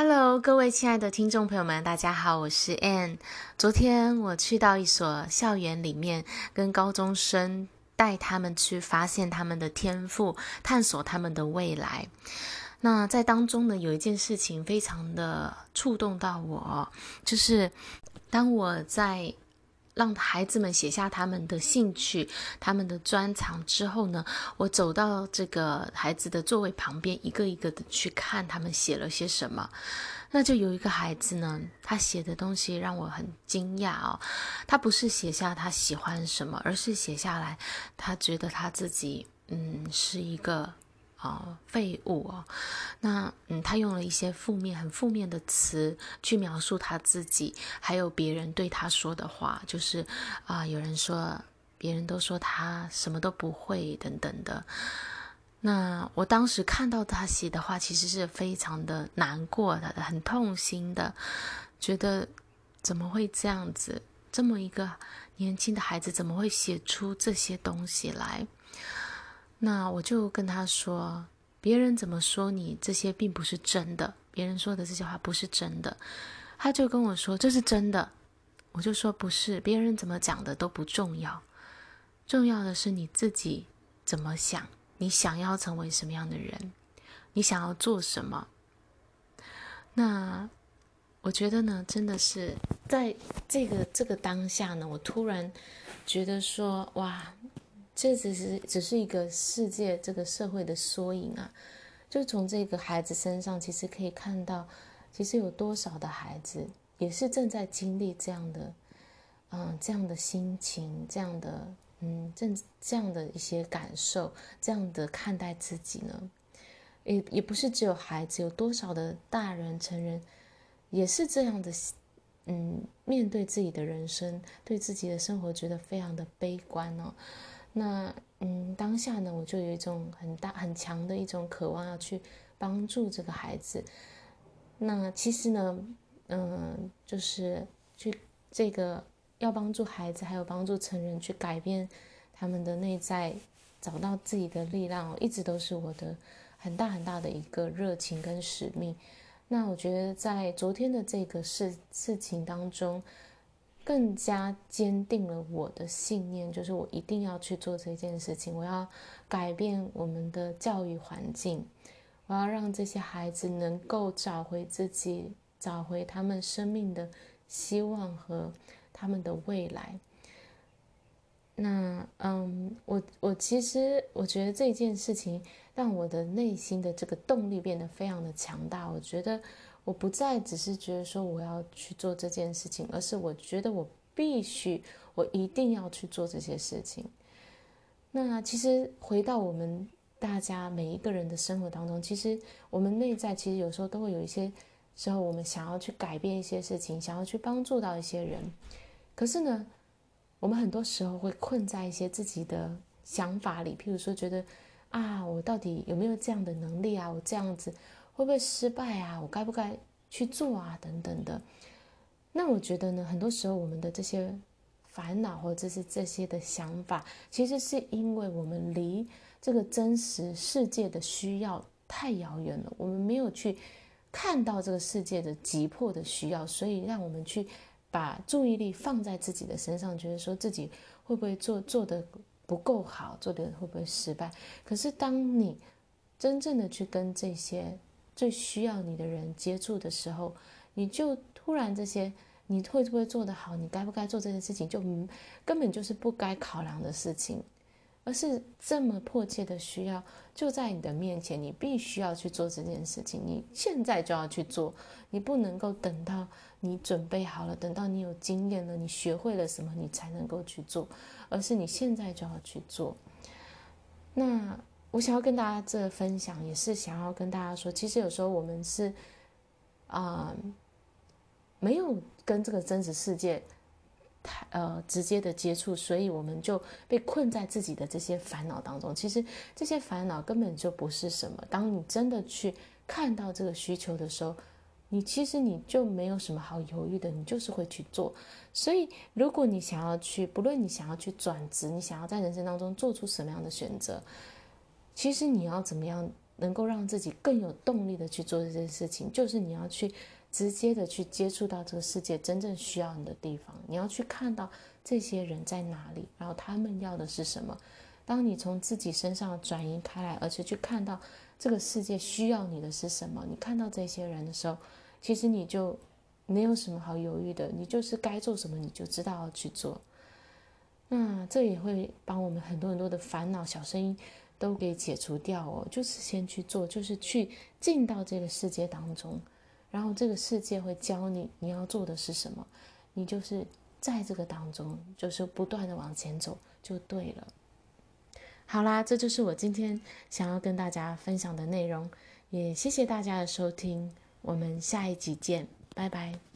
Hello，各位亲爱的听众朋友们，大家好，我是 Ann。昨天我去到一所校园里面，跟高中生带他们去发现他们的天赋，探索他们的未来。那在当中呢，有一件事情非常的触动到我，就是当我在。让孩子们写下他们的兴趣、他们的专长之后呢，我走到这个孩子的座位旁边，一个一个的去看他们写了些什么。那就有一个孩子呢，他写的东西让我很惊讶哦。他不是写下他喜欢什么，而是写下来他觉得他自己嗯是一个。啊，废物哦，那嗯，他用了一些负面、很负面的词去描述他自己，还有别人对他说的话，就是啊，有人说，别人都说他什么都不会等等的。那我当时看到他写的话，其实是非常的难过的，很痛心的，觉得怎么会这样子？这么一个年轻的孩子，怎么会写出这些东西来？那我就跟他说，别人怎么说你这些并不是真的，别人说的这些话不是真的。他就跟我说，这是真的，我就说不是，别人怎么讲的都不重要，重要的是你自己怎么想，你想要成为什么样的人，你想要做什么。那我觉得呢，真的是在这个这个当下呢，我突然觉得说，哇。这只是只是一个世界，这个社会的缩影啊！就从这个孩子身上，其实可以看到，其实有多少的孩子也是正在经历这样的，嗯，这样的心情，这样的，嗯，正这样的一些感受，这样的看待自己呢？也也不是只有孩子，有多少的大人、成人也是这样的，嗯，面对自己的人生，对自己的生活，觉得非常的悲观哦。那嗯，当下呢，我就有一种很大很强的一种渴望，要去帮助这个孩子。那其实呢，嗯，就是去这个要帮助孩子，还有帮助成人去改变他们的内在，找到自己的力量，一直都是我的很大很大的一个热情跟使命。那我觉得在昨天的这个事事情当中。更加坚定了我的信念，就是我一定要去做这件事情。我要改变我们的教育环境，我要让这些孩子能够找回自己，找回他们生命的希望和他们的未来。那，嗯，我我其实我觉得这件事情让我的内心的这个动力变得非常的强大。我觉得。我不再只是觉得说我要去做这件事情，而是我觉得我必须，我一定要去做这些事情。那其实回到我们大家每一个人的生活当中，其实我们内在其实有时候都会有一些时候，我们想要去改变一些事情，想要去帮助到一些人。可是呢，我们很多时候会困在一些自己的想法里，譬如说觉得啊，我到底有没有这样的能力啊？我这样子。会不会失败啊？我该不该去做啊？等等的。那我觉得呢，很多时候我们的这些烦恼或者是这些的想法，其实是因为我们离这个真实世界的需要太遥远了，我们没有去看到这个世界的急迫的需要，所以让我们去把注意力放在自己的身上，觉得说自己会不会做做得不够好，做得会不会失败。可是当你真正的去跟这些最需要你的人接触的时候，你就突然这些，你会不会做得好？你该不该做这件事情？就根本就是不该考量的事情，而是这么迫切的需要，就在你的面前，你必须要去做这件事情。你现在就要去做，你不能够等到你准备好了，等到你有经验了，你学会了什么，你才能够去做，而是你现在就要去做。那。我想要跟大家这分享，也是想要跟大家说，其实有时候我们是，啊、没有跟这个真实世界太呃直接的接触，所以我们就被困在自己的这些烦恼当中。其实这些烦恼根本就不是什么。当你真的去看到这个需求的时候，你其实你就没有什么好犹豫的，你就是会去做。所以，如果你想要去，不论你想要去转职，你想要在人生当中做出什么样的选择。其实你要怎么样能够让自己更有动力的去做这件事情，就是你要去直接的去接触到这个世界真正需要你的地方，你要去看到这些人在哪里，然后他们要的是什么。当你从自己身上转移开来，而且去看到这个世界需要你的是什么，你看到这些人的时候，其实你就没有什么好犹豫的，你就是该做什么，你就知道要去做。那这也会帮我们很多很多的烦恼、小声音都给解除掉哦。就是先去做，就是去进到这个世界当中，然后这个世界会教你你要做的是什么，你就是在这个当中，就是不断的往前走就对了。好啦，这就是我今天想要跟大家分享的内容，也谢谢大家的收听，我们下一集见，拜拜。